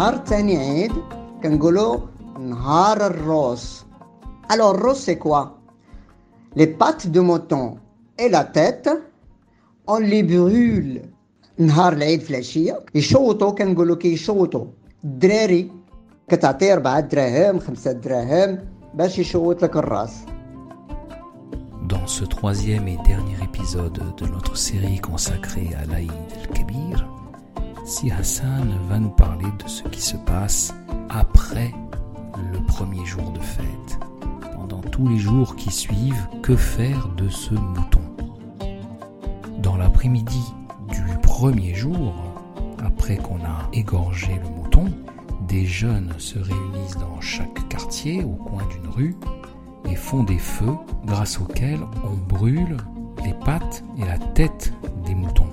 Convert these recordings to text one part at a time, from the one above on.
نهار تاني عيد كنقولوا نهار الروس Alors, rose, c'est quoi Les pattes de mouton et la tête, on les brûle. نهار العيد في العشية يشوطوا كنقولوا كيشوطوا الدراري كتعطي أربعة دراهم خمسة دراهم باش يشوط لك الراس Dans ce troisième et dernier épisode de notre série consacrée à l'Aïd el-Kébir, si Hassan va nous parler de ce qui se passe après le premier jour de fête. Pendant tous les jours qui suivent, que faire de ce mouton? Dans l'après-midi du premier jour, après qu'on a égorgé le mouton, des jeunes se réunissent dans chaque quartier au coin d'une rue et font des feux grâce auxquels on brûle les pattes et la tête des moutons.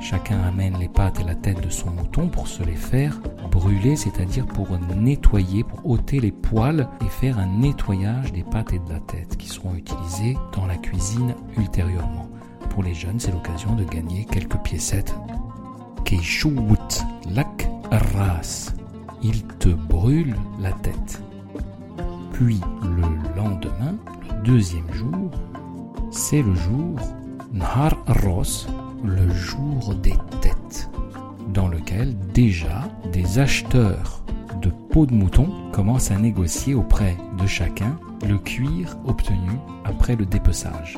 Chacun amène les pattes et la tête de son mouton pour se les faire brûler, c'est-à-dire pour nettoyer, pour ôter les poils et faire un nettoyage des pattes et de la tête qui seront utilisés dans la cuisine ultérieurement. Pour les jeunes, c'est l'occasion de gagner quelques piécettes. Keishouut lak ras. Il te brûle la tête. Puis le lendemain, le deuxième jour, c'est le jour Nhar Ros, le jour des têtes, dans lequel déjà des acheteurs de peau de mouton commencent à négocier auprès de chacun le cuir obtenu après le dépeçage.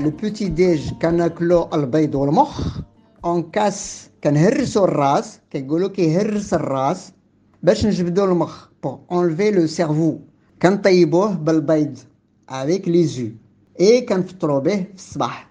Le petit déj كناكلو البيض والمخ اون كاس كنهرسو الراس كيقولوا كيهرس الراس باش نجبدو المخ pour enlever le cerveau كنطيبوه بالبيض avec les œufs et كنفطرو به في الصباح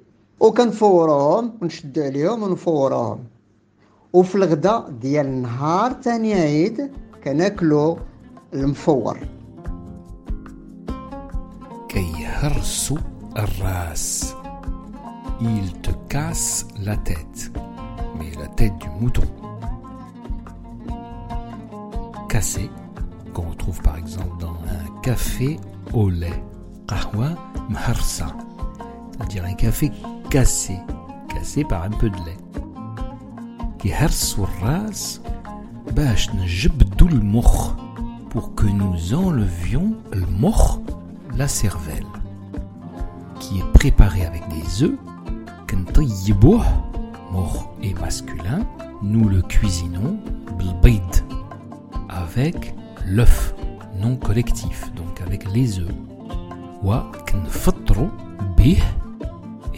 وكنفوروهم ونشدو عليهم ونفوروهم وفي الغدا ديال نهار تاني عيد كناكلو المفور Keiharsu ras. Il te casse la tête, mais la tête du mouton. Cassé, qu'on retrouve par exemple dans un café au lait. Qahwa mharsa, c'est-à-dire un café cassé, cassé par un peu de lait. pour que nous enlevions le moch, la cervelle, qui est préparée avec des œufs. Mort et masculin, nous le cuisinons avec l'œuf non collectif, donc avec les œufs. Wa bih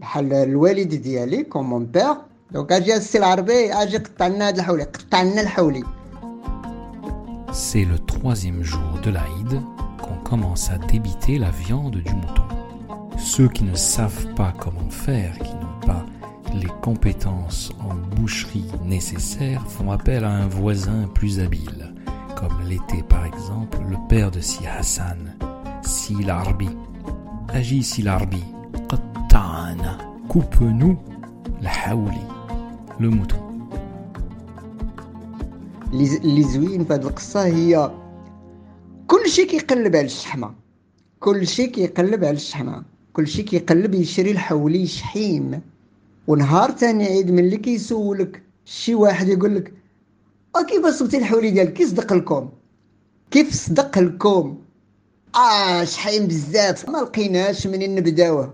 بحال الوالد ديالي كوم مون بير دونك اجي السي العربي اجي قطع لنا هاد الحولي قطع لنا الحولي C'est le troisième jour de l'Aïd qu'on commence à débiter la viande du mouton. Ceux qui ne savent pas comment faire, qui n'ont pas les compétences en boucherie nécessaires, font appel à un voisin plus habile, comme l'était par exemple le père de Si Hassan, Si Larbi. Agis Si Larbi, qatta'ana, coupe-nous la haouli, le. اللي زوين في هذه القصة هي كل شيء كيقلب على الشحمه كل شيء كيقلب على الشحمه كل شيء كيقلب يشري الحولي شحيم ونهار تاني عيد ملي كيسولك شي واحد يقول لك كيف صبتي الحولي ديالك كي صدق لكم كيف صدق لكم آه شحيم بزاف ما لقيناش منين نبداوه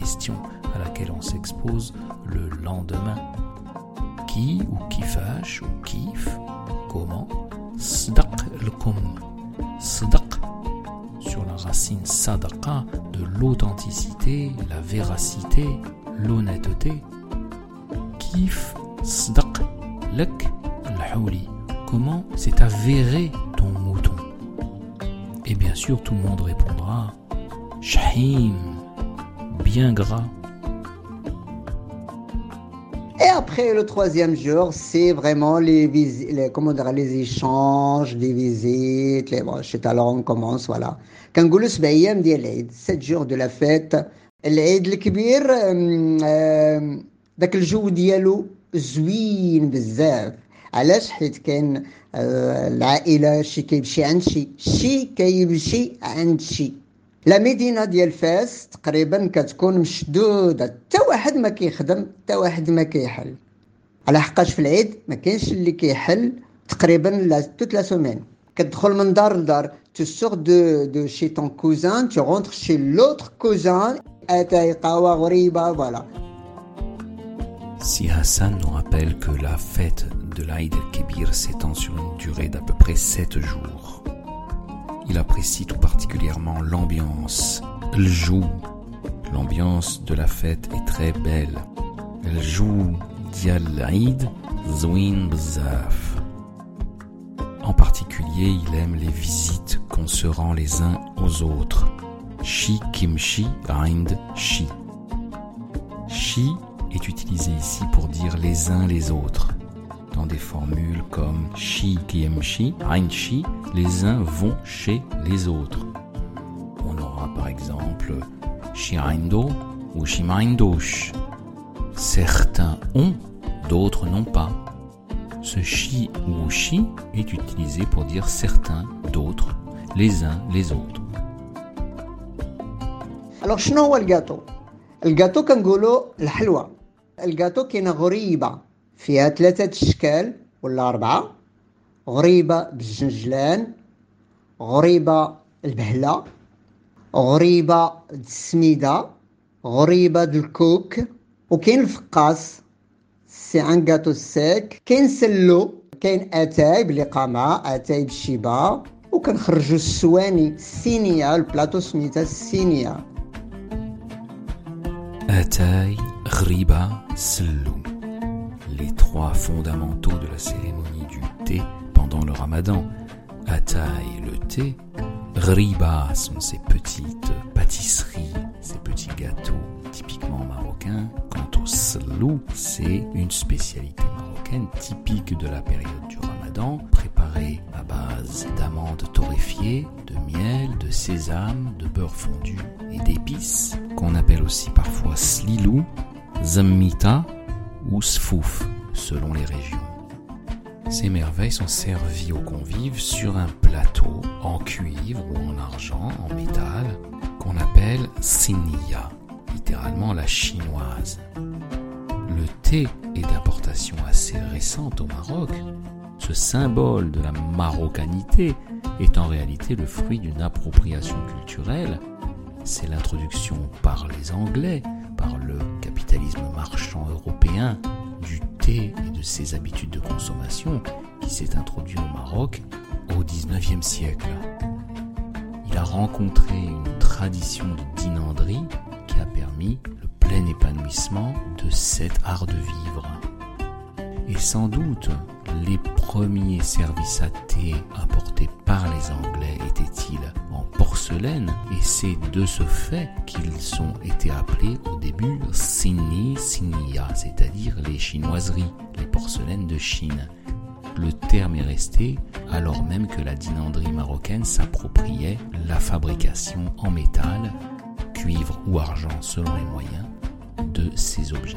question à laquelle on s'expose le lendemain. Qui ou kifash ou kif, comment Sdaq l'kum. sdak sur la racine sadaqa, de l'authenticité, la véracité, l'honnêteté. Kif, sdak lek, l'houli. Comment s'est avéré ton mouton? Et bien sûr, tout le monde répondra Shahim bien gras. Et après le troisième jour, c'est vraiment les, les, comment dire, les échanges, les visites, les brochettes. Alors on commence, voilà. كنقولوا سبع ايام ديال العيد 7 jours de la fête العيد الكبير داك الجو ديالو زوين بزاف علاش حيت كاين العائله شي كيمشي عند شي شي كيمشي عند شي لا مدينه ديال فاس تقريبا كتكون مشدوده حتى واحد ما كيخدم حتى واحد ما كيحل على حقاش في العيد ما كاينش اللي كيحل تقريبا لا توت لا سومين كتدخل من دار لدار tu sors de, de chez ton cousin, tu rentres chez l'autre cousin, voilà. Si Hassan nous rappelle que la fête de l'Aïd el-Kébir s'étend sur une durée d'à peu près 7 jours, il apprécie tout particulièrement l'ambiance, le joue. L'ambiance de la fête est très belle. Le joue bzaf. En particulier, il aime les visites qu'on se rend les uns aux autres. Shi kimchi rind shi. Shi est utilisé ici pour dire les uns les autres Dans des formules comme shi kimchi rind shi, les uns vont chez les autres. On aura par exemple shirindo ou shimarindosh. Certains ont, d'autres n'ont pas. Ce chi ou chi est utilisé pour dire certains, d'autres, les uns, les autres. Alors شنو هو الجاتو الجاتو كنقولوا الحلوى الجاتو كاينه غريبه فيها ثلاثة الشكال ولا أربعة. غريبة بالجنجلان غريبة البهلة غريبة السميدة غريبة الكوك وكاين الفقاس سي ان كاتو سيك كاين سلو كاين آتاي بالقمع آتاي بالشيبة وكنخرجوا السواني السينية البلاطو سميتها السينية. آتاي غريبة سلو. Les trois fondamentaux de la cérémonie du thé pendant le ramadan. Ataï, le thé. Riba sont ces petites pâtisseries, ces petits gâteaux typiquement marocains. Quant au slou, c'est une spécialité marocaine typique de la période du ramadan, préparée à base d'amandes torréfiées, de miel, de sésame, de beurre fondu et d'épices, qu'on appelle aussi parfois slilou, zammita ou sfouf, selon les régions. Ces merveilles sont servies aux convives sur un plateau en cuivre ou en argent, en métal, qu'on appelle siniya, littéralement la chinoise. Le thé est d'importation assez récente au Maroc. Ce symbole de la marocanité est en réalité le fruit d'une appropriation culturelle. C'est l'introduction par les Anglais, le capitalisme marchand européen, du thé et de ses habitudes de consommation qui s'est introduit au Maroc au XIXe siècle. Il a rencontré une tradition de dinanderie qui a permis le plein épanouissement de cet art de vivre. et sans doute les premiers services à thé importés par les Anglais étaient-ils en porcelaine? Et c'est de ce fait qu'ils ont été appelés au début Sini Sinia, c'est-à-dire les chinoiseries, les porcelaines de Chine. Le terme est resté alors même que la dinanderie marocaine s'appropriait la fabrication en métal, cuivre ou argent selon les moyens, de ces objets.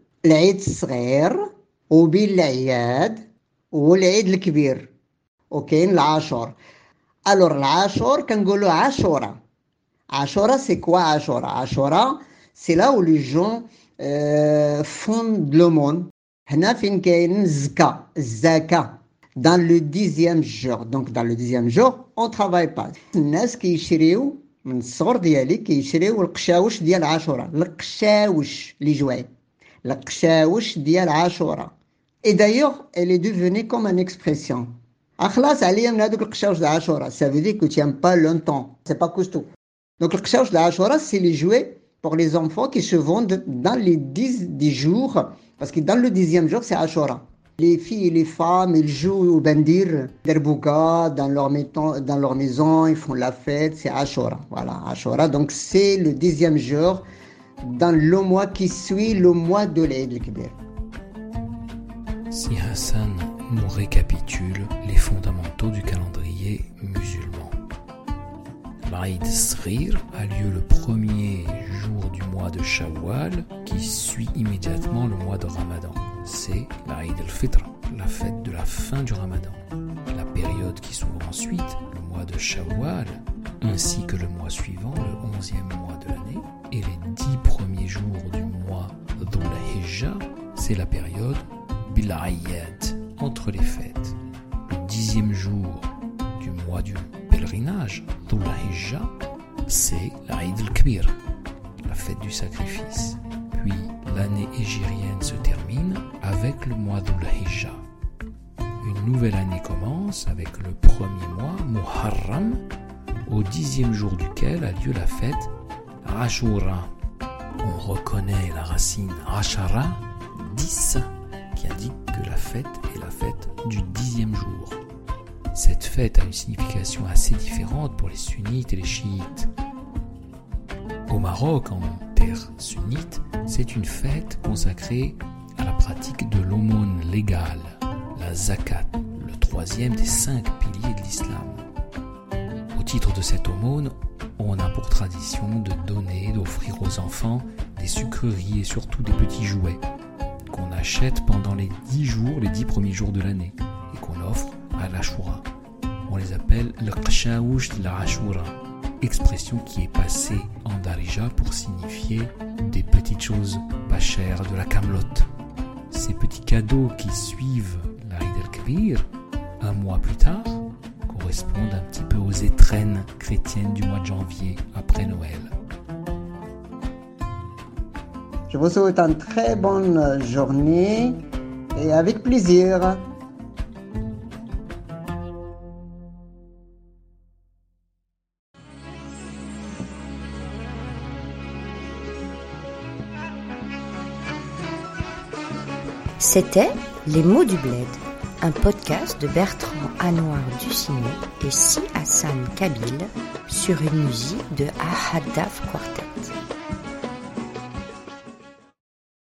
العيد الصغير وبين العياد والعيد الكبير وكاين العاشور الور العاشور كنقولوا عاشوره عاشوره سي كوا عاشوره عاشوره سي لا où les gens euh, font de l'aumône هنا فين كاين الزكاة الزكاة dans le dixième jour donc dans le dixième jour on travaille pas الناس كيشريو من الصغر ديالي كيشريو القشاوش ديال عاشوره القشاوش اللي جواي القشاوش ديال عاشوره et d'ailleurs elle est devenue comme une expression اخلاص عليا من هذوك القشاوش ديال عاشوره ça veut dire que tu aimes pas longtemps c'est pas costaud donc القشاوش ديال عاشوره c'est les jouets pour les enfants qui se vendent dans les 10, 10 jours parce que dans le dixième jour c'est Ashura les filles et les femmes, ils jouent au bandir, derbouka, dans leur, maison, dans leur maison, ils font la fête, c'est Ashura. Voilà, Ashura. Donc c'est le dixième jour dans le mois qui suit le mois de l'Eid al-Kibir. Si Hassan nous récapitule les fondamentaux du calendrier musulman. L'Aïd Srir a lieu le premier jour du mois de Shawwal qui suit immédiatement le mois de Ramadan. C'est l'Aïd al-Fitr, la fête de la fin du Ramadan. La période qui s'ouvre ensuite, le mois de Shawwal, ainsi que le mois suivant, le onzième mois de l'année, et les dix jours du mois Hijjah, c'est la période Bil'ayyad, entre les fêtes. Le dixième jour du mois du pèlerinage, Hijjah, c'est l'Aïd al-Kbir, la fête du sacrifice. Puis l'année égérienne se termine avec le mois Hijjah. Une nouvelle année commence avec le premier mois, Muharram, au dixième jour duquel a lieu la fête Ashura. On reconnaît la racine Ashara, 10, qui indique que la fête est la fête du dixième jour. Cette fête a une signification assez différente pour les sunnites et les chiites. Au Maroc, en terre sunnite, c'est une fête consacrée à la pratique de l'aumône légale, la zakat, le troisième des cinq piliers de l'islam. Au titre de cette aumône, on a pour tradition de donner, d'offrir aux enfants des sucreries et surtout des petits jouets qu'on achète pendant les dix jours, les dix premiers jours de l'année et qu'on offre à l'Ashura. On les appelle le la Ashura, expression qui est passée en Darija pour signifier des petites choses pas chères de la camelote. Ces petits cadeaux qui suivent l'Aïd el-Kabir, un mois plus tard, correspondent un petit peu aux étrennes chrétiennes du mois de janvier après Noël. Je vous souhaite une très bonne journée et avec plaisir. C'était Les mots du bled, un podcast de Bertrand Anouar Ducinet et Si Hassan Kabil sur une musique de Ahadaf Quartet.